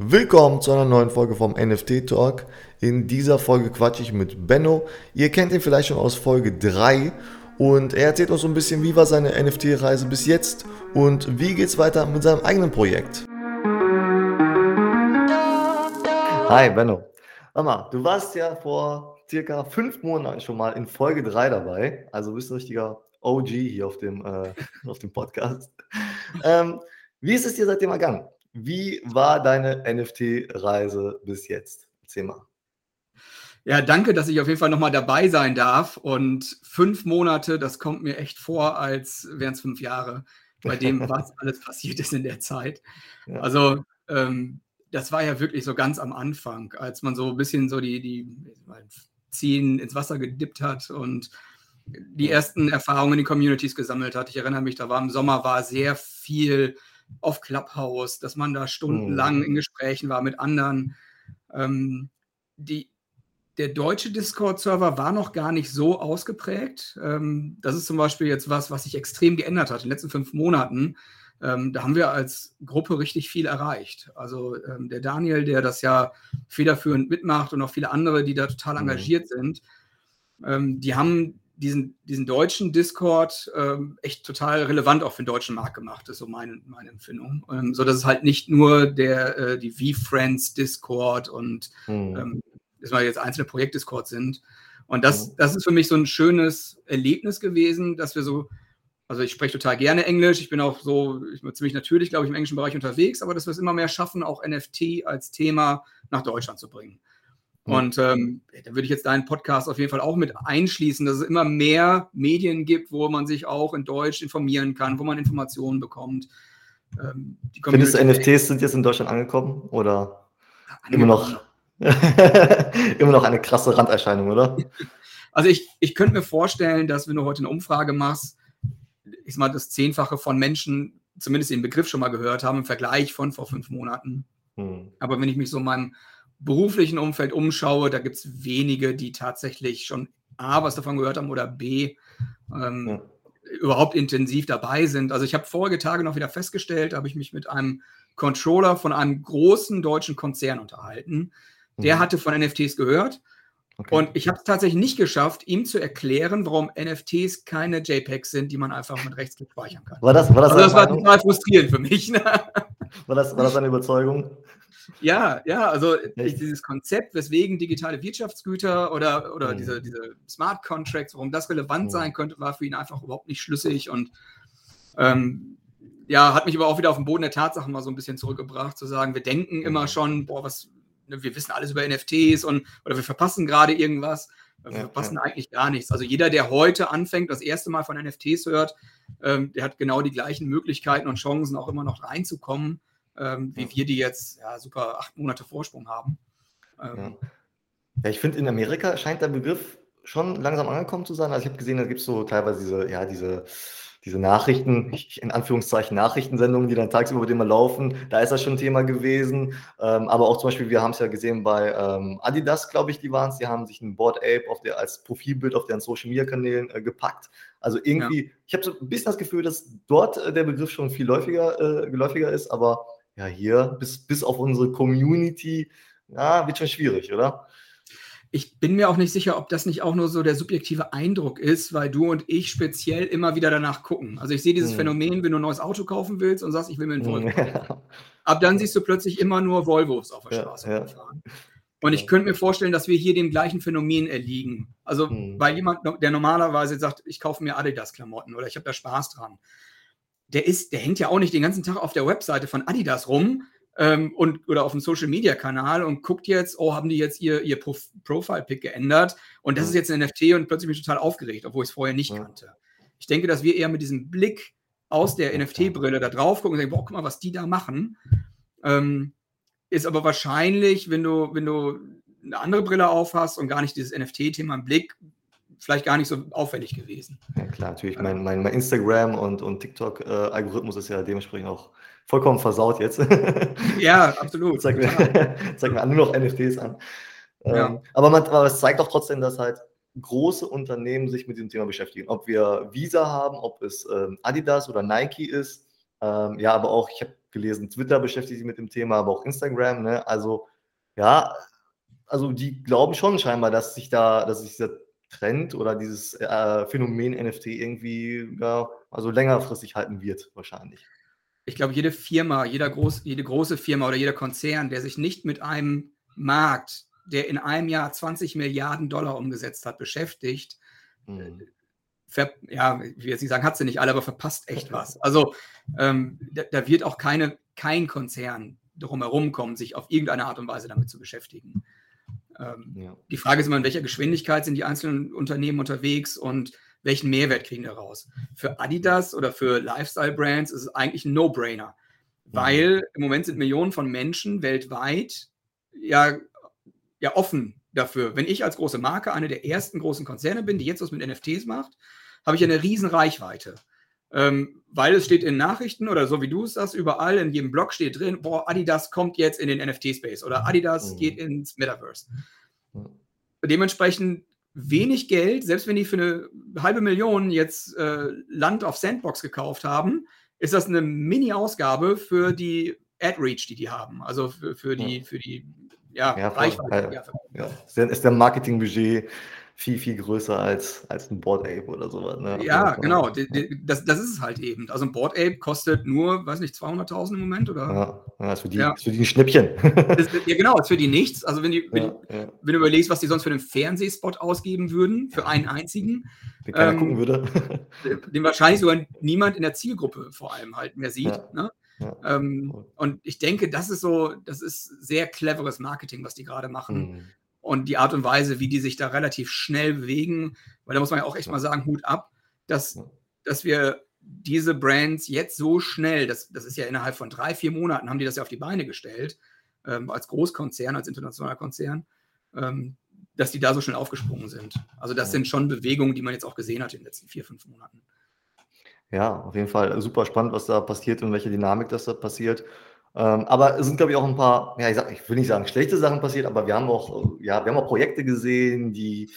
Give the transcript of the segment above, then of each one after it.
Willkommen zu einer neuen Folge vom NFT Talk. In dieser Folge quatsche ich mit Benno. Ihr kennt ihn vielleicht schon aus Folge 3 und er erzählt uns so ein bisschen, wie war seine NFT-Reise bis jetzt und wie geht's weiter mit seinem eigenen Projekt. Hi Benno. Mama, du warst ja vor circa fünf Monaten schon mal in Folge 3 dabei, also bist ein richtiger OG hier auf dem, äh, auf dem Podcast. Ähm, wie ist es dir seitdem ergangen? Wie war deine NFT-Reise bis jetzt? Erzähl mal. Ja, danke, dass ich auf jeden Fall nochmal dabei sein darf. Und fünf Monate, das kommt mir echt vor, als wären es fünf Jahre, bei dem, was alles passiert ist in der Zeit. Ja. Also, ähm, das war ja wirklich so ganz am Anfang, als man so ein bisschen so die, die Ziehen ins Wasser gedippt hat und die ersten Erfahrungen in den Communities gesammelt hat. Ich erinnere mich, da war im Sommer war sehr viel auf Clubhouse, dass man da stundenlang mhm. in Gesprächen war mit anderen. Ähm, die, der deutsche Discord-Server war noch gar nicht so ausgeprägt. Ähm, das ist zum Beispiel jetzt was, was sich extrem geändert hat in den letzten fünf Monaten. Ähm, da haben wir als Gruppe richtig viel erreicht. Also ähm, der Daniel, der das ja federführend mitmacht und auch viele andere, die da total mhm. engagiert sind, ähm, die haben diesen, diesen deutschen Discord ähm, echt total relevant auch für den deutschen Markt gemacht, ist so meine, meine Empfindung. Ähm, so dass es halt nicht nur der, äh, die V-Friends Discord und mhm. ähm, dass jetzt einzelne Projekt-Discord sind. Und das, mhm. das ist für mich so ein schönes Erlebnis gewesen, dass wir so, also ich spreche total gerne Englisch, ich bin auch so, ich bin ziemlich natürlich, glaube ich, im englischen Bereich unterwegs, aber dass wir es immer mehr schaffen, auch NFT als Thema nach Deutschland zu bringen. Und ähm, da würde ich jetzt deinen Podcast auf jeden Fall auch mit einschließen, dass es immer mehr Medien gibt, wo man sich auch in Deutsch informieren kann, wo man Informationen bekommt. Ähm, Findest du, NFTs sind jetzt in Deutschland angekommen oder angekommen. immer noch, immer noch eine krasse Randerscheinung, oder? Also ich, ich könnte mir vorstellen, dass wenn du heute eine Umfrage machst, ich sag mal, das Zehnfache von Menschen zumindest den Begriff schon mal gehört haben im Vergleich von vor fünf Monaten. Hm. Aber wenn ich mich so in meinem beruflichen Umfeld umschaue, da gibt es wenige, die tatsächlich schon A, was davon gehört haben oder B, ähm, ja. überhaupt intensiv dabei sind. Also ich habe vorige Tage noch wieder festgestellt, habe ich mich mit einem Controller von einem großen deutschen Konzern unterhalten. Der mhm. hatte von NFTs gehört. Okay. Und ich habe es tatsächlich nicht geschafft, ihm zu erklären, warum NFTs keine JPEGs sind, die man einfach mit Rechtsklick speichern kann. War das, war das, also das war total frustrierend für mich. Ne? War, das, war das eine Überzeugung? Ja, ja, also ich, dieses Konzept, weswegen digitale Wirtschaftsgüter oder, oder mhm. diese, diese Smart Contracts, warum das relevant mhm. sein könnte, war für ihn einfach überhaupt nicht schlüssig und ähm, ja, hat mich aber auch wieder auf den Boden der Tatsachen mal so ein bisschen zurückgebracht, zu sagen, wir denken immer schon, boah, was, ne, wir wissen alles über NFTs und oder wir verpassen gerade irgendwas. Wir ja, verpassen ja. eigentlich gar nichts. Also jeder, der heute anfängt, das erste Mal von NFTs hört, ähm, der hat genau die gleichen Möglichkeiten und Chancen, auch immer noch reinzukommen ähm, wie wir die jetzt ja, super acht Monate Vorsprung haben. Ähm, ja. ja. ich finde, in Amerika scheint der Begriff schon langsam angekommen zu sein. Also ich habe gesehen, da gibt es so teilweise diese, ja, diese, diese Nachrichten, in Anführungszeichen Nachrichtensendungen, die dann tagsüber über immer laufen, da ist das schon ein Thema gewesen. Ähm, aber auch zum Beispiel, wir haben es ja gesehen bei ähm, Adidas, glaube ich, die waren es, die haben sich ein Board Ape auf der, als Profilbild auf deren Social Media Kanälen äh, gepackt. Also irgendwie, ja. ich habe so ein bisschen das Gefühl, dass dort äh, der Begriff schon viel läufiger, äh, geläufiger ist, aber ja, hier bis, bis auf unsere Community, ja, wird schon schwierig, oder? Ich bin mir auch nicht sicher, ob das nicht auch nur so der subjektive Eindruck ist, weil du und ich speziell immer wieder danach gucken. Also ich sehe dieses hm. Phänomen, wenn du ein neues Auto kaufen willst und sagst, ich will mir einen Volvo. Ja. Ab dann siehst du plötzlich immer nur Volvos auf der Straße ja, fahren. Und ich könnte mir vorstellen, dass wir hier dem gleichen Phänomen erliegen. Also hm. bei jemand, der normalerweise sagt, ich kaufe mir Adidas-Klamotten oder ich habe da Spaß dran der ist, der hängt ja auch nicht den ganzen Tag auf der Webseite von Adidas rum ähm, und oder auf dem Social Media Kanal und guckt jetzt, oh, haben die jetzt ihr, ihr Pro Profile-Pick geändert und das ja. ist jetzt ein NFT und plötzlich bin ich total aufgeregt, obwohl ich es vorher nicht ja. kannte. Ich denke, dass wir eher mit diesem Blick aus der NFT-Brille da drauf gucken und sagen, boah, guck mal, was die da machen. Ähm, ist aber wahrscheinlich, wenn du, wenn du eine andere Brille aufhast und gar nicht dieses NFT-Thema im Blick, vielleicht gar nicht so auffällig gewesen. Ja, klar, natürlich. Mein, mein, mein Instagram und, und TikTok-Algorithmus ist ja dementsprechend auch vollkommen versaut jetzt. Ja, absolut. zeigt, mir, zeigt mir nur noch NFTs an. Ja. Ähm, aber, man, aber es zeigt auch trotzdem, dass halt große Unternehmen sich mit diesem Thema beschäftigen. Ob wir Visa haben, ob es ähm, Adidas oder Nike ist. Ähm, ja, aber auch, ich habe gelesen, Twitter beschäftigt sich mit dem Thema, aber auch Instagram. Ne? Also ja, also die glauben schon scheinbar, dass sich da, dass sich dieser Trend oder dieses äh, Phänomen NFT irgendwie ja, also längerfristig halten wird, wahrscheinlich. Ich glaube, jede Firma, jeder groß, jede große Firma oder jeder Konzern, der sich nicht mit einem Markt, der in einem Jahr 20 Milliarden Dollar umgesetzt hat, beschäftigt, mhm. ver, ja, ich will jetzt nicht sagen, hat sie nicht alle, aber verpasst echt was. Also ähm, da, da, wird auch keine, kein Konzern drumherum kommen, sich auf irgendeine Art und Weise damit zu beschäftigen. Ähm, ja. Die Frage ist immer, in welcher Geschwindigkeit sind die einzelnen Unternehmen unterwegs und welchen Mehrwert kriegen wir raus? Für Adidas oder für Lifestyle-Brands ist es eigentlich ein No-Brainer, mhm. weil im Moment sind Millionen von Menschen weltweit ja, ja offen dafür. Wenn ich als große Marke eine der ersten großen Konzerne bin, die jetzt was mit NFTs macht, habe ich eine riesen Reichweite. Ähm, weil es steht in Nachrichten oder so wie du es sagst, überall in jedem Blog steht drin, boah, Adidas kommt jetzt in den NFT-Space oder Adidas mhm. geht ins Metaverse. Mhm. Dementsprechend wenig Geld, selbst wenn die für eine halbe Million jetzt äh, Land auf Sandbox gekauft haben, ist das eine Mini-Ausgabe für die Ad-Reach, die die haben. Also für, für die, für die ja, ja, Reichweite. Ja, ja. Ist der Marketingbudget viel, viel größer als, als ein Board Ape oder sowas. Ne? Ja, also, genau. Das, das ist es halt eben. Also ein Board Ape kostet nur, weiß nicht, 200.000 im Moment oder? Ja, das ist für die, ja. ist für die ein Schnäppchen. Das, ja, genau, ist für die nichts. Also wenn, die, wenn, ja, ja. wenn, du überlegst, was die sonst für einen Fernsehspot ausgeben würden, für einen einzigen. Den keiner ähm, gucken würde. Den wahrscheinlich sogar niemand in der Zielgruppe vor allem halt mehr sieht. Ne? Ähm, und ich denke, das ist so, das ist sehr cleveres Marketing, was die gerade machen. Mhm und die Art und Weise, wie die sich da relativ schnell bewegen, weil da muss man ja auch echt mal sagen, Hut ab, dass, dass wir diese Brands jetzt so schnell, das, das ist ja innerhalb von drei, vier Monaten, haben die das ja auf die Beine gestellt, ähm, als Großkonzern, als internationaler Konzern, ähm, dass die da so schnell aufgesprungen sind. Also das sind schon Bewegungen, die man jetzt auch gesehen hat in den letzten vier, fünf Monaten. Ja, auf jeden Fall super spannend, was da passiert und welche Dynamik das da passiert. Ähm, aber es sind, glaube ich, auch ein paar, ja, ich, sag, ich will nicht sagen schlechte Sachen passiert, aber wir haben auch, ja, wir haben auch Projekte gesehen, die,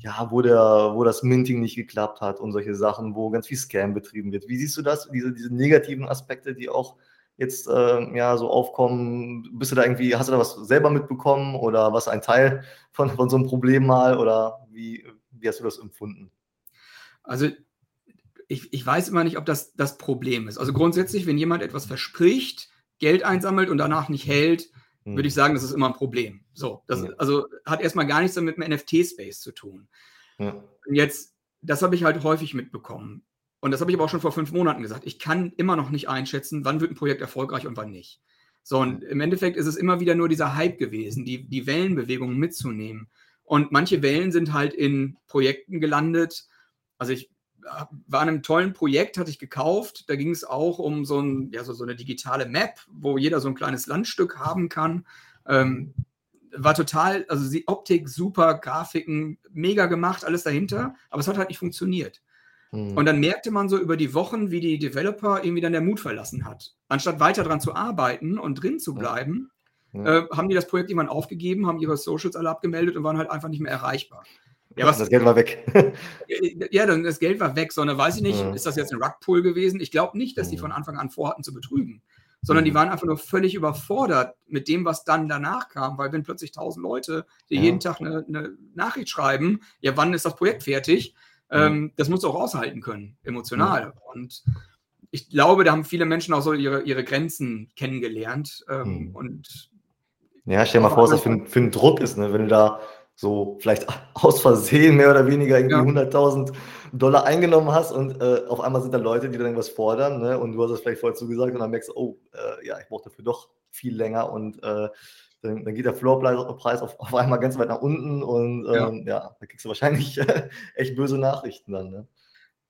ja, wo, der, wo das Minting nicht geklappt hat und solche Sachen, wo ganz viel Scam betrieben wird. Wie siehst du das, diese, diese negativen Aspekte, die auch jetzt äh, ja so aufkommen? Bist du da irgendwie, hast du da was selber mitbekommen oder was ein Teil von, von so einem Problem mal oder wie, wie hast du das empfunden? Also ich, ich weiß immer nicht, ob das das Problem ist. Also grundsätzlich, wenn jemand etwas verspricht, Geld einsammelt und danach nicht hält, mhm. würde ich sagen, das ist immer ein Problem. So, das ja. also hat erstmal gar nichts mit dem NFT-Space zu tun. Ja. Und jetzt, das habe ich halt häufig mitbekommen. Und das habe ich aber auch schon vor fünf Monaten gesagt. Ich kann immer noch nicht einschätzen, wann wird ein Projekt erfolgreich und wann nicht. So, und im Endeffekt ist es immer wieder nur dieser Hype gewesen, die, die Wellenbewegungen mitzunehmen. Und manche Wellen sind halt in Projekten gelandet. Also ich war an einem tollen Projekt, hatte ich gekauft. Da ging es auch um so, ein, ja, so, so, eine digitale Map, wo jeder so ein kleines Landstück haben kann. Ähm, war total, also die Optik super, Grafiken mega gemacht, alles dahinter, aber es hat halt nicht funktioniert. Mhm. Und dann merkte man so über die Wochen, wie die Developer irgendwie dann der Mut verlassen hat. Anstatt weiter dran zu arbeiten und drin zu bleiben, ja. äh, haben die das Projekt irgendwann aufgegeben, haben ihre Socials alle abgemeldet und waren halt einfach nicht mehr erreichbar. Ja, was, das Geld war weg. ja, dann das Geld war weg, sondern weiß ich nicht, ja. ist das jetzt ein Rugpull gewesen? Ich glaube nicht, dass die von Anfang an vorhatten zu betrügen, sondern die waren einfach nur völlig überfordert mit dem, was dann danach kam, weil wenn plötzlich tausend Leute, die ja. jeden Tag eine, eine, Nachricht schreiben, ja, wann ist das Projekt fertig? Ähm, das musst du auch aushalten können, emotional. Und ich glaube, da haben viele Menschen auch so ihre, ihre Grenzen kennengelernt. Ähm, mhm. und ja, stell dir mal vor, was das für, für ein Druck ist, ne? wenn du da so vielleicht aus Versehen mehr oder weniger irgendwie ja. 100.000 Dollar eingenommen hast und äh, auf einmal sind da Leute, die dann was fordern ne? und du hast es vielleicht vorher zugesagt und dann merkst du, oh, äh, ja, ich brauche dafür doch viel länger und äh, dann, dann, geht der Floorpreis auf, auf, einmal ganz weit nach unten und ähm, ja. ja, da kriegst du wahrscheinlich echt böse Nachrichten dann. Ne?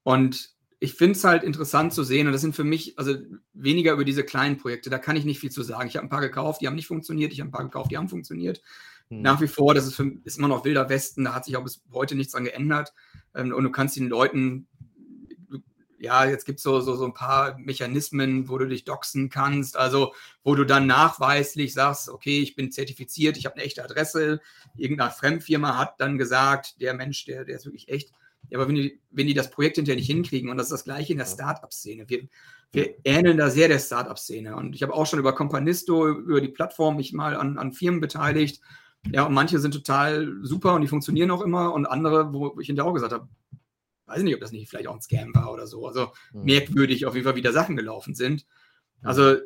Und ich finde es halt interessant zu sehen und das sind für mich, also weniger über diese kleinen Projekte, da kann ich nicht viel zu sagen. Ich habe ein paar gekauft, die haben nicht funktioniert, ich habe ein paar gekauft, die haben funktioniert. Hm. Nach wie vor, das ist, für, ist, immer noch wilder Westen, da hat sich auch bis heute nichts dran geändert. Ähm, und du kannst den Leuten, ja, jetzt gibt es so, so, so ein paar Mechanismen, wo du dich doxen kannst, also wo du dann nachweislich sagst, okay, ich bin zertifiziert, ich habe eine echte Adresse, irgendeine Fremdfirma hat dann gesagt, der Mensch, der, der ist wirklich echt. Ja, aber wenn die, wenn die das Projekt hinterher nicht hinkriegen, und das ist das gleiche in der Startup-Szene. Wir, wir ähneln da sehr der Startup-Szene. Und ich habe auch schon über Companisto, über die Plattform mich mal an, an Firmen beteiligt. Ja, und manche sind total super und die funktionieren auch immer und andere, wo ich hinterher auch gesagt habe, weiß ich nicht, ob das nicht vielleicht auch ein Scam war oder so. Also mhm. merkwürdig auf jeden Fall, wie da Sachen gelaufen sind. Also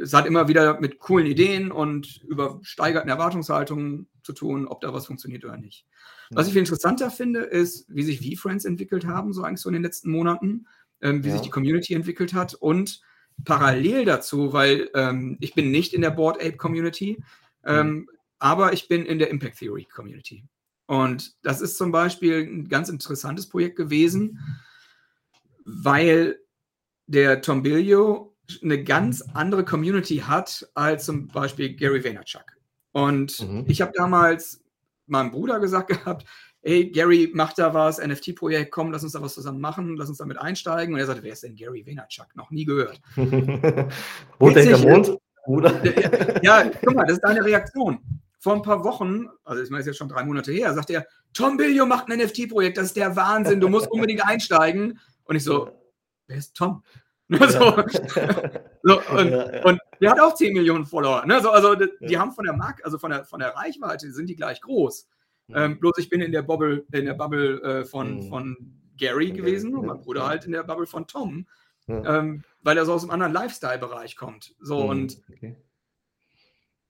es hat immer wieder mit coolen Ideen und übersteigerten Erwartungshaltungen zu tun, ob da was funktioniert oder nicht. Was ich viel interessanter finde, ist, wie sich V-Friends entwickelt haben, so eigentlich so in den letzten Monaten, ähm, wie ja. sich die Community entwickelt hat und parallel dazu, weil ähm, ich bin nicht in der Board Ape Community, ähm, mhm. Aber ich bin in der Impact Theory Community. Und das ist zum Beispiel ein ganz interessantes Projekt gewesen, weil der Tombilio eine ganz andere Community hat als zum Beispiel Gary Vaynerchuk. Und mhm. ich habe damals meinem Bruder gesagt gehabt, hey, Gary, mach da was, NFT-Projekt, komm, lass uns da was zusammen machen, lass uns damit einsteigen. Und er sagte, wer ist denn Gary Vaynerchuk? Noch nie gehört. Wohnt der Mond? Oder? Ja, guck mal, das ist deine Reaktion. Vor ein paar Wochen, also ich meine, ist jetzt schon drei Monate her, sagt er, Tom Billio macht ein NFT-Projekt, das ist der Wahnsinn, du musst unbedingt einsteigen. Und ich so, wer ist Tom? Ne, so, so, und, ja, ja. und, der hat auch 10 Millionen Follower. Ne? So, also die, ja. haben von der Mark, also von der, von der Reichweite sind die gleich groß. Ähm, bloß ich bin in der Bubble, in der Bubble äh, von, mhm. von Gary gewesen und mein Bruder halt in der Bubble von Tom. Ähm, weil er so aus einem anderen Lifestyle-Bereich kommt. So mhm. und okay.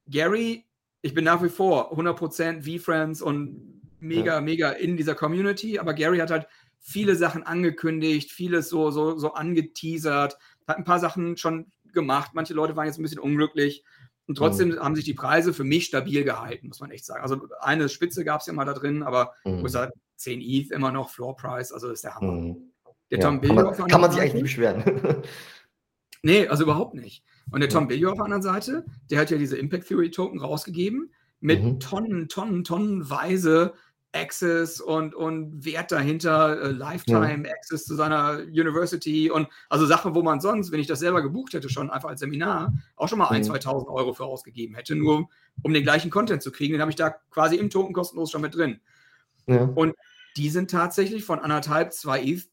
Gary, ich bin nach wie vor 100% V-Friends und mega, mega in dieser Community, aber Gary hat halt viele Sachen angekündigt, vieles so, so, so angeteasert, hat ein paar Sachen schon gemacht. Manche Leute waren jetzt ein bisschen unglücklich. Und trotzdem mhm. haben sich die Preise für mich stabil gehalten, muss man echt sagen. Also eine Spitze gab es ja mal da drin, aber mhm. ich sagen, 10 ETH immer noch Floor Price, also ist der Hammer. Mhm. Der ja, Tom kann man, kann man sich eigentlich nicht beschweren. Nee, also überhaupt nicht. Und der Tom Billio auf der anderen Seite, der hat ja diese Impact Theory Token rausgegeben mit mhm. Tonnen, Tonnen, Tonnenweise Access und, und Wert dahinter, äh, Lifetime ja. Access zu seiner University und also Sachen, wo man sonst, wenn ich das selber gebucht hätte, schon einfach als Seminar, auch schon mal ja. 1.000, 2.000 Euro für ausgegeben hätte, nur um den gleichen Content zu kriegen. Den habe ich da quasi im Token kostenlos schon mit drin. Ja. Und die sind tatsächlich von anderthalb, zwei ETH,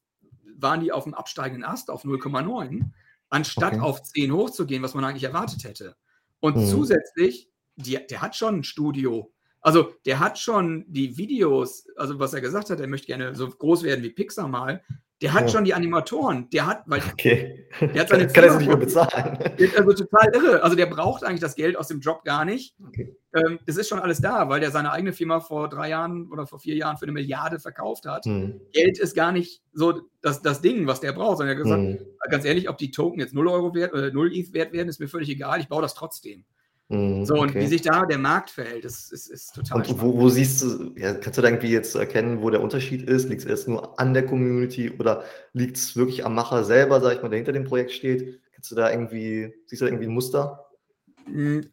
waren die auf dem absteigenden Ast auf 0,9, anstatt okay. auf 10 hochzugehen, was man eigentlich erwartet hätte. Und mhm. zusätzlich, die, der hat schon ein Studio also der hat schon die Videos, also was er gesagt hat, er möchte gerne so groß werden wie Pixar mal. Der hat ja. schon die Animatoren. Der hat, weil okay. der hat seine Kann er nicht mehr bezahlen. Also total irre. Also der braucht eigentlich das Geld aus dem Job gar nicht. Okay. Ähm, das ist schon alles da, weil der seine eigene Firma vor drei Jahren oder vor vier Jahren für eine Milliarde verkauft hat. Hm. Geld ist gar nicht so das, das Ding, was der braucht, sondern er hat gesagt, hm. ganz ehrlich, ob die Token jetzt 0 Euro wert oder äh, 0 ETH wert werden, ist mir völlig egal. Ich baue das trotzdem. Mhm, so, und okay. wie sich da der Markt verhält, ist, ist, ist total Und wo, wo, siehst du, ja, kannst du da irgendwie jetzt erkennen, wo der Unterschied ist? Liegt es erst nur an der Community oder liegt es wirklich am Macher selber, sag ich mal, der hinter dem Projekt steht? Kannst du da irgendwie, siehst du da irgendwie ein Muster? Hm,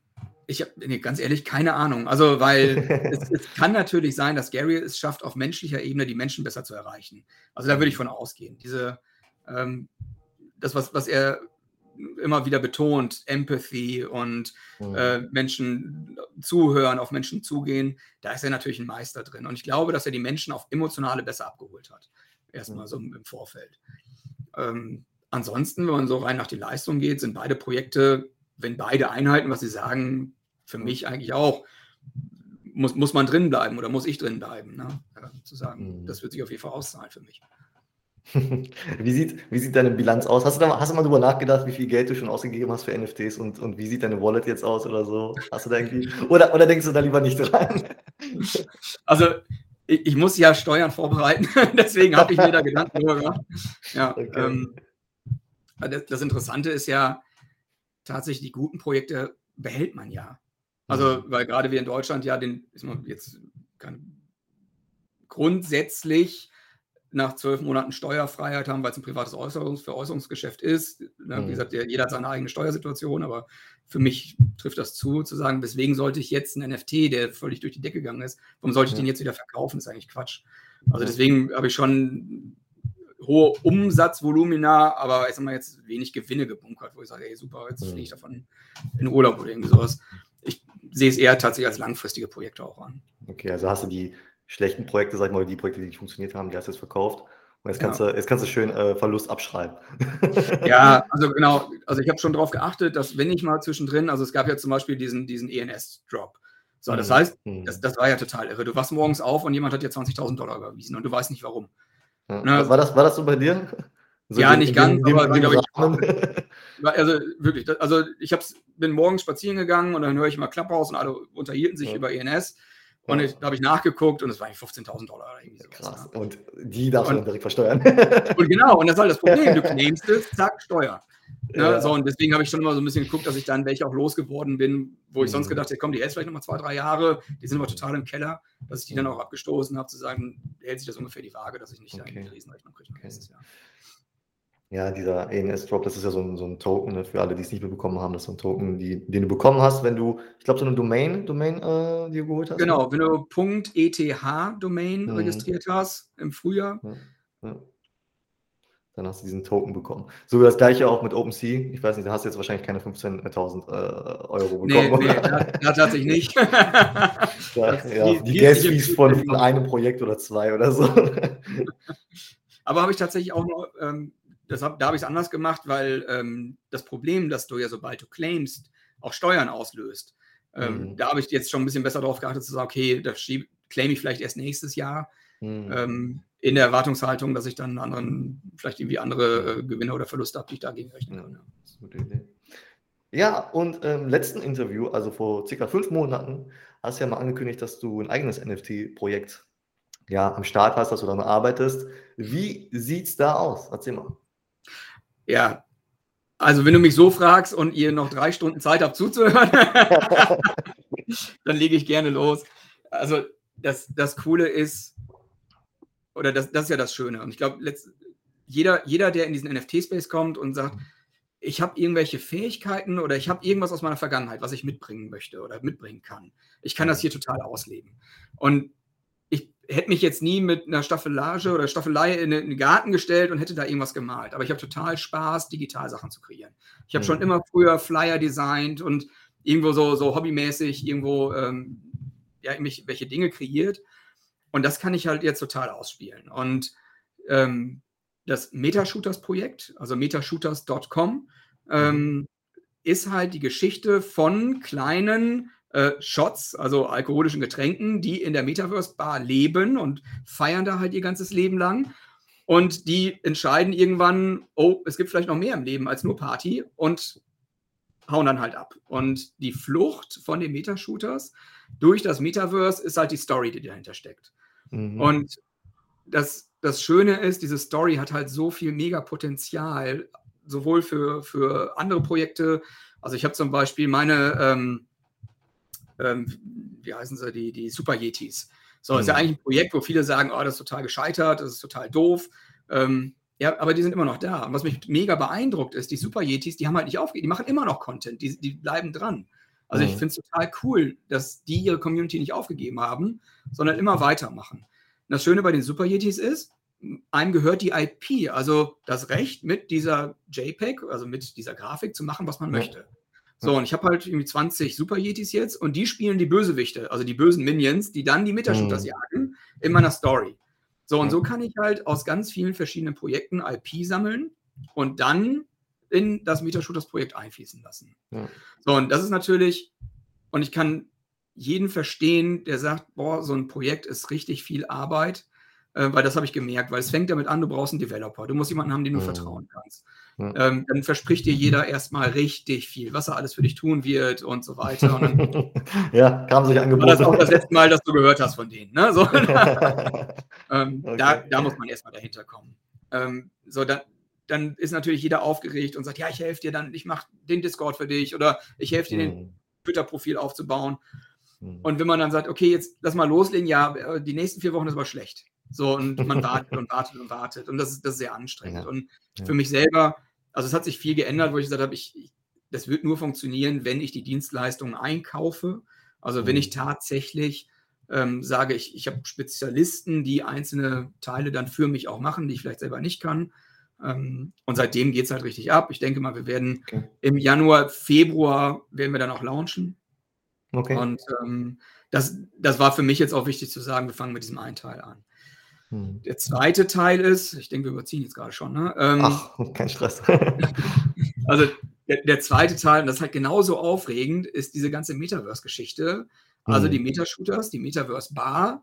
ich habe nee, ganz ehrlich keine Ahnung. Also, weil es, es, kann natürlich sein, dass Gary es schafft, auf menschlicher Ebene die Menschen besser zu erreichen. Also da würde ich von ausgehen. Diese, ähm, das, was, was er immer wieder betont, Empathy und mhm. äh, Menschen zuhören, auf Menschen zugehen, da ist er natürlich ein Meister drin. Und ich glaube, dass er die Menschen auf emotionale besser abgeholt hat. Erstmal mhm. so im Vorfeld. Ähm, ansonsten, wenn man so rein nach die Leistung geht, sind beide Projekte, wenn beide einhalten, was sie sagen, für mich eigentlich auch, muss, muss man drin bleiben oder muss ich drin bleiben. Ne? Zu sagen, mhm. das wird sich auf jeden Fall auszahlen für mich. Wie sieht, wie sieht deine Bilanz aus? Hast du, da, hast du mal drüber nachgedacht, wie viel Geld du schon ausgegeben hast für NFTs und, und wie sieht deine Wallet jetzt aus oder so? Hast du da irgendwie, oder, oder denkst du da lieber nicht dran? Also, ich, ich muss ja Steuern vorbereiten, deswegen habe ich mir da Gedanken drüber gemacht. Ja, okay. ähm, das, das, Interessante ist ja, tatsächlich die guten Projekte behält man ja. Also, mhm. weil gerade wir in Deutschland ja den, ist man jetzt kann, grundsätzlich nach zwölf Monaten Steuerfreiheit haben, weil es ein privates Äußerungs Veräußerungsgeschäft ist. Ne? Mhm. Wie gesagt, jeder hat seine eigene Steuersituation, aber für mich trifft das zu, zu sagen, weswegen sollte ich jetzt einen NFT, der völlig durch die Decke gegangen ist, warum sollte ich den jetzt wieder verkaufen? Das ist eigentlich Quatsch. Also deswegen habe ich schon hohe Umsatzvolumina, aber ich sag mal jetzt wenig Gewinne gebunkert, wo ich sage, ey super, jetzt fliege ich mhm. davon in Urlaub oder irgendwie sowas. Ich sehe es eher tatsächlich als langfristige Projekte auch an. Okay, also hast du die schlechten Projekte, sag ich mal, die Projekte, die nicht funktioniert haben, die hast du jetzt verkauft. Und jetzt kannst, ja. du, jetzt kannst du schön äh, Verlust abschreiben. Ja, also genau. Also ich habe schon darauf geachtet, dass wenn ich mal zwischendrin, also es gab ja zum Beispiel diesen, diesen ENS-Drop. So, das mhm. heißt, mhm. das, das war ja total irre. Du wachst morgens auf und jemand hat dir 20.000 Dollar überwiesen und du weißt nicht warum. Ja. Ne? War, das, war das so bei dir? So ja, nicht ganz, dem, aber dem, ich, also wirklich, also ich hab's, bin morgens spazieren gegangen und dann höre ich mal Klapphaus und alle unterhielten sich ja. über ENS. Und ja. da habe ich nachgeguckt und es waren 15.000 Dollar oder irgendwie sowas. Krass. Ne? Und die darfst du direkt versteuern. und genau, und das ist halt das Problem. Du claimst es, zack, Steuer. Ne? Ja. So, und deswegen habe ich schon immer so ein bisschen geguckt, dass ich dann welche auch losgeworden bin, wo ich mhm. sonst gedacht hätte, komm, die hältst vielleicht nochmal zwei, drei Jahre, die sind aber total im Keller, dass ich die dann auch abgestoßen habe, zu sagen, hält sich das ungefähr die Waage, dass ich nicht okay. da die Riesenrechnung kriege okay. Ja, dieser ENS-Drop, das ist ja so ein, so ein Token, ne, für alle, die es nicht mehr bekommen haben. Das ist so ein Token, die, den du bekommen hast, wenn du, ich glaube, so eine Domain, Domain äh, dir geholt hast. Genau, wenn du .eth-Domain mhm. registriert hast im Frühjahr. Ja, ja. Dann hast du diesen Token bekommen. So das gleiche auch mit OpenSea. Ich weiß nicht, da hast du jetzt wahrscheinlich keine 15.000 äh, Euro bekommen. Nee, nee das, das hatte ich nicht. ja, ja, die Gas-Fees von, von einem Projekt oder zwei oder so. Aber habe ich tatsächlich auch noch ähm, das hab, da habe ich es anders gemacht, weil ähm, das Problem, dass du ja sobald du claimst, auch Steuern auslöst. Ähm, mhm. Da habe ich jetzt schon ein bisschen besser darauf geachtet, zu sagen, okay, das claim ich vielleicht erst nächstes Jahr. Mhm. Ähm, in der Erwartungshaltung, dass ich dann anderen, vielleicht irgendwie andere äh, Gewinne oder Verluste habe, die ich dagegen rechnen kann. Ja, das ist eine gute Idee. Ja, und im ähm, letzten Interview, also vor circa fünf Monaten, hast du ja mal angekündigt, dass du ein eigenes NFT-Projekt ja, am Start hast, dass du daran arbeitest. Wie sieht es da aus? Erzähl mal. Ja, also wenn du mich so fragst und ihr noch drei Stunden Zeit habt zuzuhören, dann lege ich gerne los. Also das, das Coole ist, oder das, das ist ja das Schöne. Und ich glaube, jeder, jeder, der in diesen NFT-Space kommt und sagt, ich habe irgendwelche Fähigkeiten oder ich habe irgendwas aus meiner Vergangenheit, was ich mitbringen möchte oder mitbringen kann. Ich kann das hier total ausleben. Und hätte mich jetzt nie mit einer Staffelage oder Staffelei in den Garten gestellt und hätte da irgendwas gemalt. Aber ich habe total Spaß, digital Sachen zu kreieren. Ich habe mhm. schon immer früher Flyer designt und irgendwo so, so hobbymäßig irgendwo ähm, ja, welche Dinge kreiert. Und das kann ich halt jetzt total ausspielen. Und ähm, das Metashooters-Projekt, also metashooters.com, ähm, mhm. ist halt die Geschichte von kleinen äh, Shots, also alkoholischen Getränken, die in der Metaverse-Bar leben und feiern da halt ihr ganzes Leben lang. Und die entscheiden irgendwann, oh, es gibt vielleicht noch mehr im Leben als nur Party und hauen dann halt ab. Und die Flucht von den Metashooters durch das Metaverse ist halt die Story, die dahinter steckt. Mhm. Und das, das Schöne ist, diese Story hat halt so viel Mega-Potenzial, sowohl für, für andere Projekte. Also ich habe zum Beispiel meine, ähm, ähm, wie heißen sie, die, die Super Yetis. So, mhm. ist ja mhm. eigentlich ein Projekt, wo viele sagen, oh, das ist total gescheitert, das ist total doof. Ähm, ja, aber die sind immer noch da. Und was mich mega beeindruckt ist, die Super Yetis, die haben halt nicht aufgegeben, die machen immer noch Content, die, die bleiben dran. Also mhm. ich finde es total cool, dass die ihre Community nicht aufgegeben haben, sondern immer weitermachen. Und das Schöne bei den Super Yetis ist, einem gehört die IP, also das Recht mit dieser JPEG, also mit dieser Grafik zu machen, was man ja. möchte. So, und ich habe halt irgendwie 20 Super Yetis jetzt und die spielen die Bösewichte, also die bösen Minions, die dann die Metashooters mhm. jagen in meiner Story. So, und so kann ich halt aus ganz vielen verschiedenen Projekten IP sammeln und dann in das Metashooters-Projekt einfließen lassen. Ja. So, und das ist natürlich, und ich kann jeden verstehen, der sagt, boah, so ein Projekt ist richtig viel Arbeit, äh, weil das habe ich gemerkt, weil es fängt damit an, du brauchst einen Developer, du musst jemanden haben, dem du mhm. vertrauen kannst. Ja. Ähm, dann verspricht dir jeder erstmal richtig viel, was er alles für dich tun wird und so weiter. Und ja, kam sich angeboten. Das ist auch das letzte Mal, dass du gehört hast von denen. Ne? So, ähm, okay. da, da, muss man erstmal dahinter kommen. Ähm, so, dann, dann ist natürlich jeder aufgeregt und sagt, ja, ich helfe dir dann, ich mache den Discord für dich oder ich helfe dir, mhm. den Twitter-Profil aufzubauen. Mhm. Und wenn man dann sagt, okay, jetzt lass mal loslegen, ja, äh, die nächsten vier Wochen ist aber schlecht. So, und man wartet und wartet und wartet. Und das ist, das ist sehr anstrengend. Ja. Und für mich selber also es hat sich viel geändert, wo ich gesagt habe, ich, das wird nur funktionieren, wenn ich die Dienstleistungen einkaufe. Also wenn ich mhm. tatsächlich ähm, sage, ich, ich habe Spezialisten, die einzelne Teile dann für mich auch machen, die ich vielleicht selber nicht kann. Ähm, und seitdem geht es halt richtig ab. Ich denke mal, wir werden okay. im Januar, Februar werden wir dann auch launchen. Okay. Und ähm, das, das war für mich jetzt auch wichtig zu sagen, wir fangen mit diesem einen Teil an. Hm. Der zweite Teil ist, ich denke, wir überziehen jetzt gerade schon, ne? Ähm, Ach, kein Stress. also der, der, zweite Teil, und das ist halt genauso aufregend, ist diese ganze Metaverse-Geschichte. Also hm. die Meta-Shooters, die Metaverse-Bar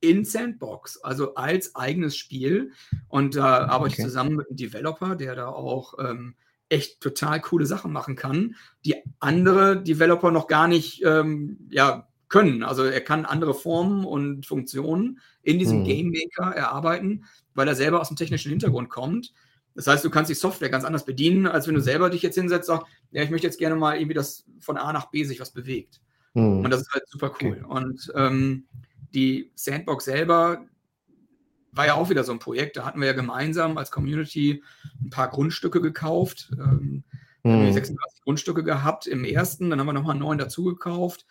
in Sandbox, also als eigenes Spiel. Und da äh, arbeite okay. ich zusammen mit einem Developer, der da auch ähm, echt total coole Sachen machen kann, die andere Developer noch gar nicht ähm, ja, können. Also er kann andere Formen und Funktionen in diesem mhm. Game Maker erarbeiten, weil er selber aus dem technischen Hintergrund kommt. Das heißt, du kannst die Software ganz anders bedienen, als wenn du selber dich jetzt hinsetzt und sagst, ja, ich möchte jetzt gerne mal irgendwie, dass von A nach B sich was bewegt. Mhm. Und das ist halt super cool. Okay. Und ähm, die Sandbox selber war ja auch wieder so ein Projekt. Da hatten wir ja gemeinsam als Community ein paar Grundstücke gekauft. Ähm, mhm. 36 Grundstücke gehabt im ersten, dann haben wir nochmal neun dazu gekauft.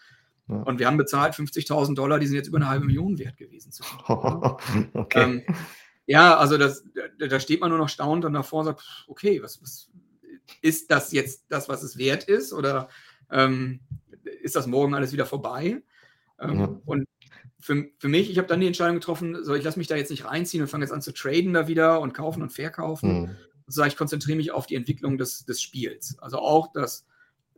Ja. Und wir haben bezahlt 50.000 Dollar, die sind jetzt über eine halbe Million wert gewesen. okay. Ähm, ja, also das, da, steht man nur noch staunend dann davor und sagt, okay, was, was ist das jetzt das, was es wert ist? Oder ähm, ist das morgen alles wieder vorbei? Ähm, ja. Und für, für mich, ich habe dann die Entscheidung getroffen, so ich lasse mich da jetzt nicht reinziehen und fange jetzt an zu traden da wieder und kaufen und verkaufen. Mhm. So, ich konzentriere mich auf die Entwicklung des, des Spiels. Also auch das,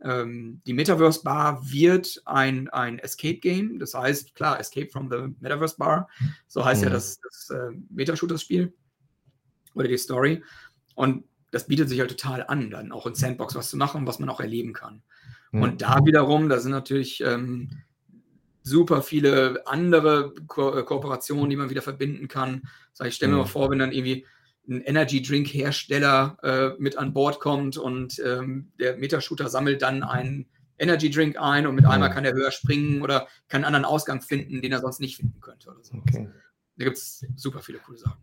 ähm, die Metaverse Bar wird ein, ein Escape Game. Das heißt, klar, Escape from the Metaverse Bar. So heißt mhm. ja das, das äh, Metashooters-Spiel oder die Story. Und das bietet sich halt total an, dann auch in Sandbox was zu machen, was man auch erleben kann. Mhm. Und da wiederum, da sind natürlich ähm, super viele andere Ko äh, Kooperationen, die man wieder verbinden kann. Heißt, ich stelle mir mhm. mal vor, wenn dann irgendwie ein Energy Drink Hersteller äh, mit an Bord kommt und ähm, der Metashooter sammelt dann einen Energy Drink ein und mit mhm. einmal kann er höher springen oder kann einen anderen Ausgang finden, den er sonst nicht finden könnte. Oder so. okay. Da gibt es super viele coole Sachen.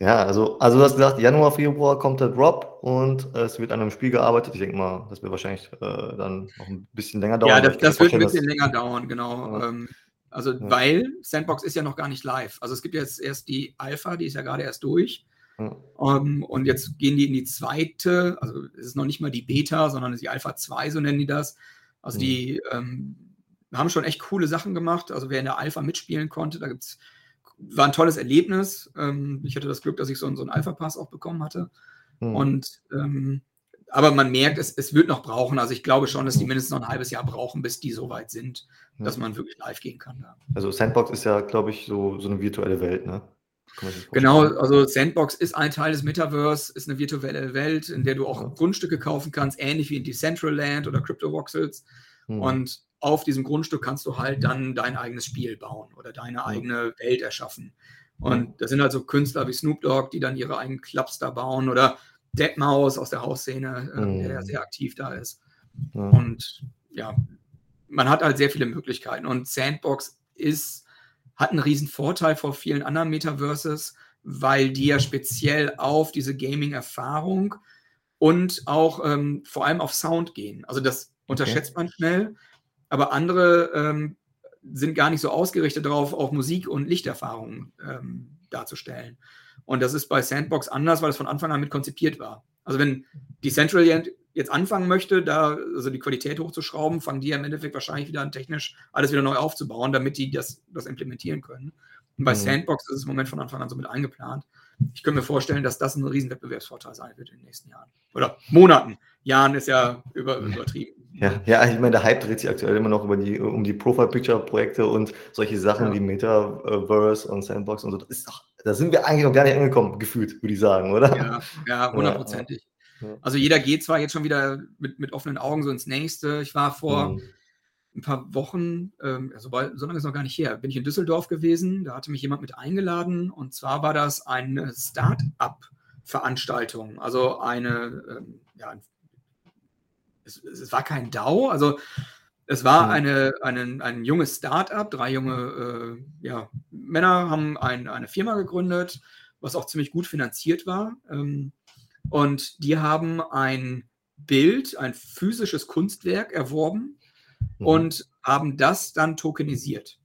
Ja, also, also du hast gesagt, Januar, Februar kommt der Drop und äh, es wird an einem Spiel gearbeitet. Ich denke mal, das wird wahrscheinlich äh, dann noch ein bisschen länger dauern. Ja, das, das wird ein bisschen länger dauern, genau. Ja. Ähm, also, ja. weil Sandbox ist ja noch gar nicht live. Also, es gibt jetzt erst die Alpha, die ist ja gerade erst durch. Ja. Um, und jetzt gehen die in die zweite, also es ist noch nicht mal die Beta, sondern die Alpha 2, so nennen die das. Also, die ähm, haben schon echt coole Sachen gemacht. Also, wer in der Alpha mitspielen konnte, da gibt es war ein tolles Erlebnis. Ähm, ich hatte das Glück, dass ich so, so einen Alpha-Pass auch bekommen hatte. Mhm. Und ähm, aber man merkt, es, es wird noch brauchen. Also ich glaube schon, dass die hm. mindestens noch ein halbes Jahr brauchen, bis die so weit sind, dass man wirklich live gehen kann. Da. Also Sandbox ist ja, glaube ich, so, so eine virtuelle Welt, ne? Genau, also Sandbox ist ein Teil des Metaverse, ist eine virtuelle Welt, in der du auch ja. Grundstücke kaufen kannst, ähnlich wie in Decentraland oder CryptoVoxels. Mhm. Und auf diesem Grundstück kannst du halt dann dein eigenes Spiel bauen oder deine eigene Welt erschaffen. Und das sind halt so Künstler wie Snoop Dogg, die dann ihre eigenen Clubs da bauen oder Deadmaus aus der Hausszene, mhm. der ja sehr aktiv da ist. Mhm. Und ja, man hat halt sehr viele Möglichkeiten. Und Sandbox ist, hat einen riesen Vorteil vor vielen anderen Metaverses, weil die ja speziell auf diese Gaming-Erfahrung und auch ähm, vor allem auf Sound gehen. Also das unterschätzt okay. man schnell aber andere ähm, sind gar nicht so ausgerichtet darauf, auch Musik- und Lichterfahrungen ähm, darzustellen. Und das ist bei Sandbox anders, weil es von Anfang an mit konzipiert war. Also wenn die Central jetzt anfangen möchte, da also die Qualität hochzuschrauben, fangen die im Endeffekt wahrscheinlich wieder an, technisch alles wieder neu aufzubauen, damit die das, das implementieren können. Und bei mhm. Sandbox ist es im Moment von Anfang an so mit eingeplant. Ich könnte mir vorstellen, dass das ein riesen Wettbewerbsvorteil sein wird in den nächsten Jahren. Oder Monaten. Jahren ist ja über, übertrieben. Ja, ja, ich meine, der Hype dreht sich aktuell immer noch über die, um die Profile-Picture-Projekte und solche Sachen ja. wie Metaverse und Sandbox und so. Das ist doch, da sind wir eigentlich noch gar nicht angekommen, gefühlt, würde ich sagen, oder? Ja, ja hundertprozentig. Also jeder geht zwar jetzt schon wieder mit, mit offenen Augen so ins Nächste. Ich war vor mhm. ein paar Wochen, ähm, also so lange ist noch gar nicht her, bin ich in Düsseldorf gewesen. Da hatte mich jemand mit eingeladen und zwar war das eine Start-up-Veranstaltung, also eine, ähm, ja, es, es war kein DAO, also es war mhm. eine, eine, ein junges Start-up, drei junge äh, ja, Männer haben ein, eine Firma gegründet, was auch ziemlich gut finanziert war. Ähm, und die haben ein Bild, ein physisches Kunstwerk erworben mhm. und haben das dann tokenisiert.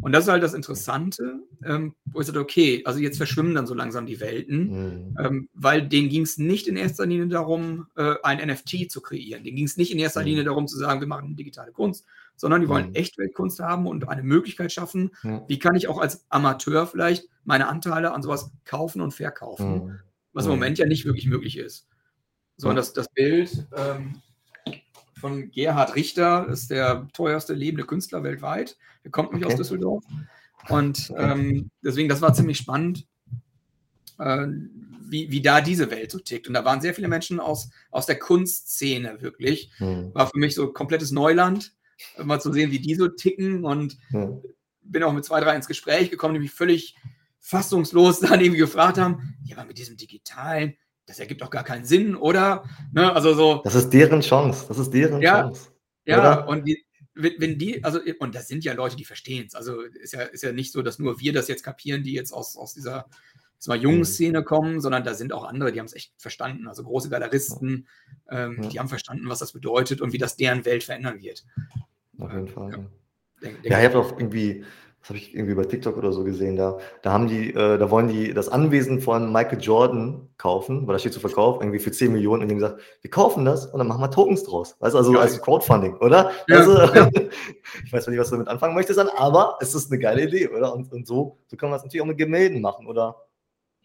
Und das ist halt das Interessante, ähm, wo ich sage, okay, also jetzt verschwimmen dann so langsam die Welten, mhm. ähm, weil denen ging es nicht in erster Linie darum, äh, ein NFT zu kreieren. Denen ging es nicht in erster mhm. Linie darum zu sagen, wir machen digitale Kunst, sondern die wollen mhm. Echtweltkunst haben und eine Möglichkeit schaffen, wie kann ich auch als Amateur vielleicht meine Anteile an sowas kaufen und verkaufen, mhm. Was im. Moment ja nicht wirklich möglich ist. So, und das, das Bild ähm, von Gerhard Richter ist der teuerste lebende Künstler weltweit. Der kommt nämlich okay. aus Düsseldorf. Und ähm, deswegen, das war ziemlich spannend, äh, wie, wie da diese Welt so tickt. Und da waren sehr viele Menschen aus, aus der Kunstszene wirklich. Mhm. War für mich so komplettes Neuland, mal zu sehen, wie die so ticken. Und mhm. bin auch mit zwei, drei ins Gespräch gekommen, die mich völlig fassungslos dann irgendwie gefragt haben: Ja, aber mit diesem Digitalen, das ergibt doch gar keinen Sinn, oder? Ne, also so. Das ist deren Chance. Das ist deren ja, Chance. Ja, oder? und die, wenn die, also, und das sind ja Leute, die verstehen es. Also ist ja, ist ja nicht so, dass nur wir das jetzt kapieren, die jetzt aus, aus dieser zwar jungen mhm. Szene kommen, sondern da sind auch andere, die haben es echt verstanden. Also große Galeristen, ähm, ja. die haben verstanden, was das bedeutet und wie das deren Welt verändern wird. Auf jeden Fall. Ja, denk, denk ja ich habe auch irgendwie, das habe ich irgendwie bei TikTok oder so gesehen, da, da haben die, äh, da wollen die das Anwesen von Michael Jordan kaufen, weil da steht zu Verkauf, irgendwie für 10 Millionen und die haben gesagt, wir kaufen das und dann machen wir Tokens draus. Weißt du, also als Crowdfunding, oder? Ja, also, ich weiß nicht, was du damit anfangen möchtest, aber es ist eine geile Idee, oder? Und, und so, so kann man das natürlich auch mit Gemälden machen, oder?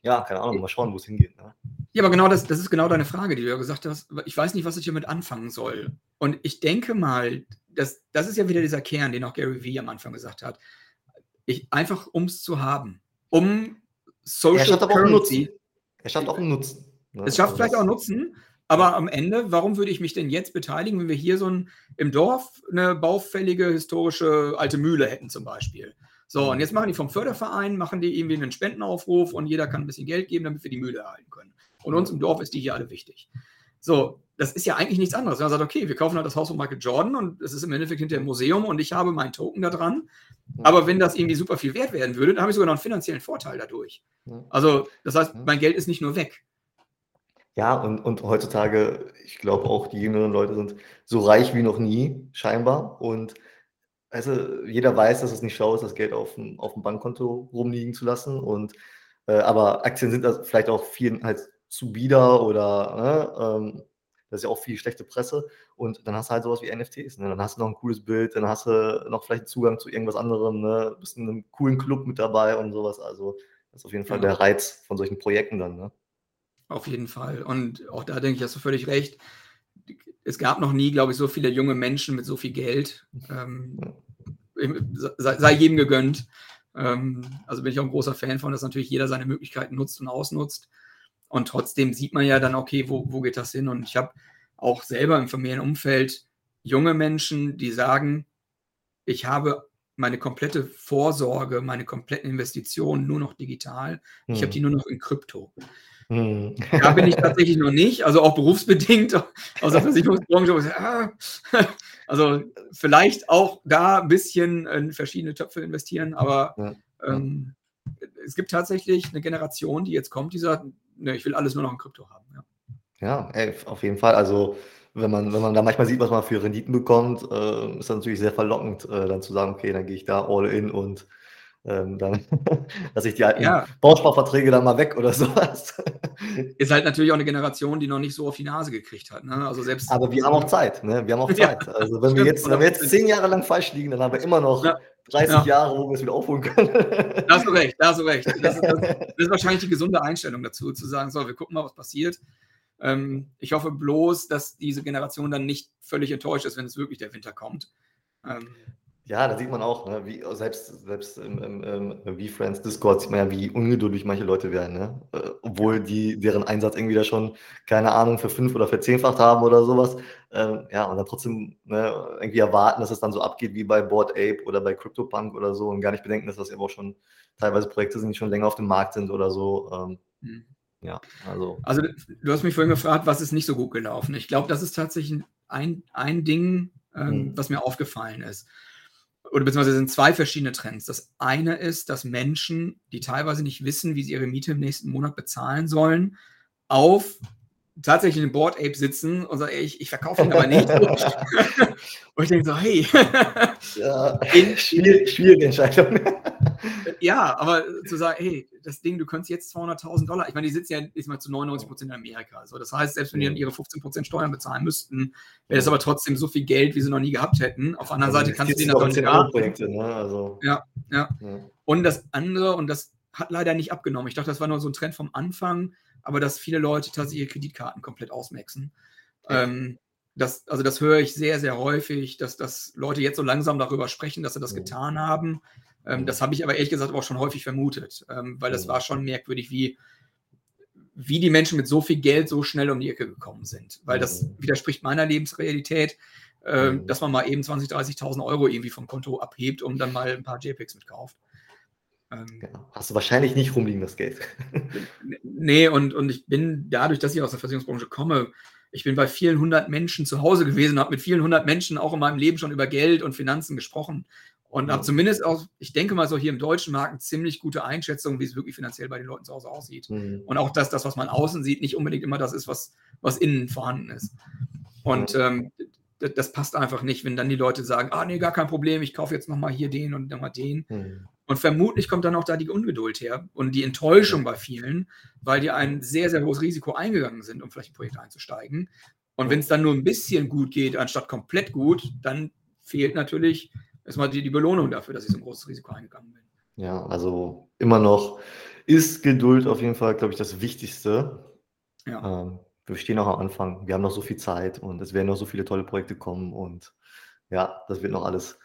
Ja, keine Ahnung, mal schauen, wo es hingeht. Ne? Ja, aber genau das, das ist genau deine Frage, die du ja gesagt hast. Ich weiß nicht, was ich damit anfangen soll. Und ich denke mal, das, das ist ja wieder dieser Kern, den auch Gary Vee am Anfang gesagt hat ich, einfach um es zu haben. Um Social er Currency. Er schafft auch einen Nutzen. Ne? Es schafft also vielleicht auch Nutzen, aber am Ende, warum würde ich mich denn jetzt beteiligen, wenn wir hier so ein, im Dorf eine baufällige historische alte Mühle hätten zum Beispiel? So, und jetzt machen die vom Förderverein, machen die irgendwie einen Spendenaufruf und jeder kann ein bisschen Geld geben, damit wir die Mühle erhalten können. Und uns im Dorf ist die hier alle wichtig. So, das ist ja eigentlich nichts anderes. Man sagt, okay, wir kaufen halt das Haus von Michael Jordan und es ist im Endeffekt hinter dem Museum und ich habe meinen Token da dran. Aber wenn das irgendwie super viel wert werden würde, dann habe ich sogar noch einen finanziellen Vorteil dadurch. Also, das heißt, mein Geld ist nicht nur weg. Ja, und, und heutzutage, ich glaube auch, die jüngeren Leute sind so reich wie noch nie, scheinbar. Und also jeder weiß, dass es nicht schlau ist, das Geld auf dem, auf dem Bankkonto rumliegen zu lassen. Und äh, aber Aktien sind da vielleicht auch viel halt zu bieder oder ne, ähm, das ist ja auch viel schlechte Presse. Und dann hast du halt sowas wie NFTs. Ne? Dann hast du noch ein cooles Bild, dann hast du noch vielleicht Zugang zu irgendwas anderem, ne? bist in einem coolen Club mit dabei und sowas. Also das ist auf jeden Fall genau. der Reiz von solchen Projekten dann. Ne? Auf jeden Fall. Und auch da denke ich, hast du völlig recht. Es gab noch nie, glaube ich, so viele junge Menschen mit so viel Geld. Ähm, sei, sei, jedem gegönnt. Ähm, also bin ich auch ein großer Fan von, dass natürlich jeder seine Möglichkeiten nutzt und ausnutzt. Und trotzdem sieht man ja dann, okay, wo, wo geht das hin? Und ich habe auch selber im Familienumfeld junge Menschen, die sagen, ich habe meine komplette Vorsorge, meine kompletten Investitionen nur noch digital. Ich hm. habe die nur noch in Krypto. Hm. Da bin ich tatsächlich noch nicht, also auch berufsbedingt aus der Versicherungsbranche. Ah, also vielleicht auch da ein bisschen in verschiedene Töpfe investieren, aber ja. ähm, es gibt tatsächlich eine Generation, die jetzt kommt, die sagt, ne, ich will alles nur noch in Krypto haben. Ja, ja ey, auf jeden Fall. Also wenn man, wenn man da manchmal sieht, was man für Renditen bekommt, äh, ist das natürlich sehr verlockend, äh, dann zu sagen, okay, dann gehe ich da all in und ähm, dann lasse ich die alten ja. Bausparverträge dann mal weg oder sowas. Ist halt natürlich auch eine Generation, die noch nicht so auf die Nase gekriegt hat. Ne? Also selbst Aber wir haben auch Zeit, ne? Wir haben auch Zeit. Ja, also wenn wir jetzt, wenn wir jetzt zehn Jahre lang falsch liegen, dann haben wir immer noch ja. 30 ja. Jahre, wo wir es wieder aufholen können. Da hast du recht, da hast du recht. Das ist, das, das ist wahrscheinlich die gesunde Einstellung dazu, zu sagen, so, wir gucken mal, was passiert. Ähm, ich hoffe bloß, dass diese Generation dann nicht völlig enttäuscht ist, wenn es wirklich der Winter kommt. Ähm, ja, da sieht man auch, ne, wie, selbst, selbst im, im, im V-Friends Discord sieht man ja, wie ungeduldig manche Leute werden, ne? Äh, obwohl die deren Einsatz irgendwie da schon, keine Ahnung, für fünf oder für zehnfacht haben oder sowas. Ähm, ja, und dann trotzdem ne, irgendwie erwarten, dass es dann so abgeht wie bei Board Ape oder bei CryptoPunk oder so und gar nicht bedenken, dass das ja auch schon teilweise Projekte sind, die schon länger auf dem Markt sind oder so. Ähm, mhm. Ja, also. Also, du hast mich vorhin gefragt, was ist nicht so gut gelaufen? Ich glaube, das ist tatsächlich ein, ein Ding, ähm, mhm. was mir aufgefallen ist oder beziehungsweise sind zwei verschiedene Trends. Das eine ist, dass Menschen, die teilweise nicht wissen, wie sie ihre Miete im nächsten Monat bezahlen sollen, auf tatsächlich in Board Ape sitzen und sagen, ey, ich, ich verkaufe ihn aber nicht. und ich denke so, hey. ja, in, schwierige, schwierige Entscheidung. ja, aber zu sagen, hey, das Ding, du könntest jetzt 200.000 Dollar, ich meine, die sitzen ja ist mal zu 99 Prozent in Amerika. So, das heißt, selbst wenn die dann ihre 15 Prozent Steuern bezahlen müssten, wäre das aber trotzdem so viel Geld, wie sie noch nie gehabt hätten. Auf der anderen Seite kannst du denen das nicht ne? also, ja, ja, ja. Und das andere, und das hat leider nicht abgenommen. Ich dachte, das war nur so ein Trend vom Anfang, aber dass viele Leute tatsächlich ihre Kreditkarten komplett ausmaxen. Ja. Ähm, das, also das höre ich sehr, sehr häufig, dass, dass Leute jetzt so langsam darüber sprechen, dass sie das getan haben. Ähm, das habe ich aber ehrlich gesagt auch schon häufig vermutet, ähm, weil das war schon merkwürdig, wie, wie die Menschen mit so viel Geld so schnell um die Ecke gekommen sind. Weil das widerspricht meiner Lebensrealität, äh, dass man mal eben 20.000, 30.000 Euro irgendwie vom Konto abhebt und dann mal ein paar JPEGs mitkauft. Ähm, genau. Hast du wahrscheinlich nicht rumliegen, das Geld. nee, und, und ich bin dadurch, dass ich aus der Versicherungsbranche komme, ich bin bei vielen hundert Menschen zu Hause gewesen, habe mit vielen hundert Menschen auch in meinem Leben schon über Geld und Finanzen gesprochen und ja. habe zumindest auch, ich denke mal so hier im deutschen Markt, eine ziemlich gute Einschätzung, wie es wirklich finanziell bei den Leuten zu Hause aussieht. Mhm. Und auch, dass das, was man außen sieht, nicht unbedingt immer das ist, was, was innen vorhanden ist. Und ja. ähm, das, das, passt einfach nicht, wenn dann die Leute sagen, ah nee, gar kein Problem, ich kaufe jetzt nochmal hier den und nochmal den. Mhm. Und vermutlich kommt dann auch da die Ungeduld her und die Enttäuschung bei vielen, weil die ein sehr, sehr hohes Risiko eingegangen sind, um vielleicht ein Projekt einzusteigen. Und wenn es dann nur ein bisschen gut geht, anstatt komplett gut, dann fehlt natürlich erstmal die, die Belohnung dafür, dass ich so ein großes Risiko eingegangen bin. Ja, also immer noch ist Geduld auf jeden Fall, glaube ich, das Wichtigste. Ja. Ähm, wir stehen noch am Anfang, wir haben noch so viel Zeit und es werden noch so viele tolle Projekte kommen und ja, das wird noch alles.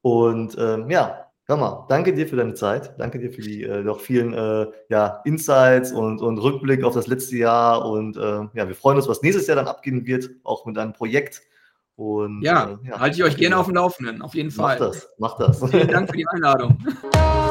Und ähm, ja, Hör mal, danke dir für deine Zeit. Danke dir für die äh, noch vielen äh, ja, Insights und, und Rückblick auf das letzte Jahr. Und äh, ja, wir freuen uns, was nächstes Jahr dann abgehen wird, auch mit deinem Projekt. Und, ja, äh, ja halte ich euch gerne auf dem Laufenden, auf jeden Fall. Mach das, mach das. Vielen Dank für die Einladung.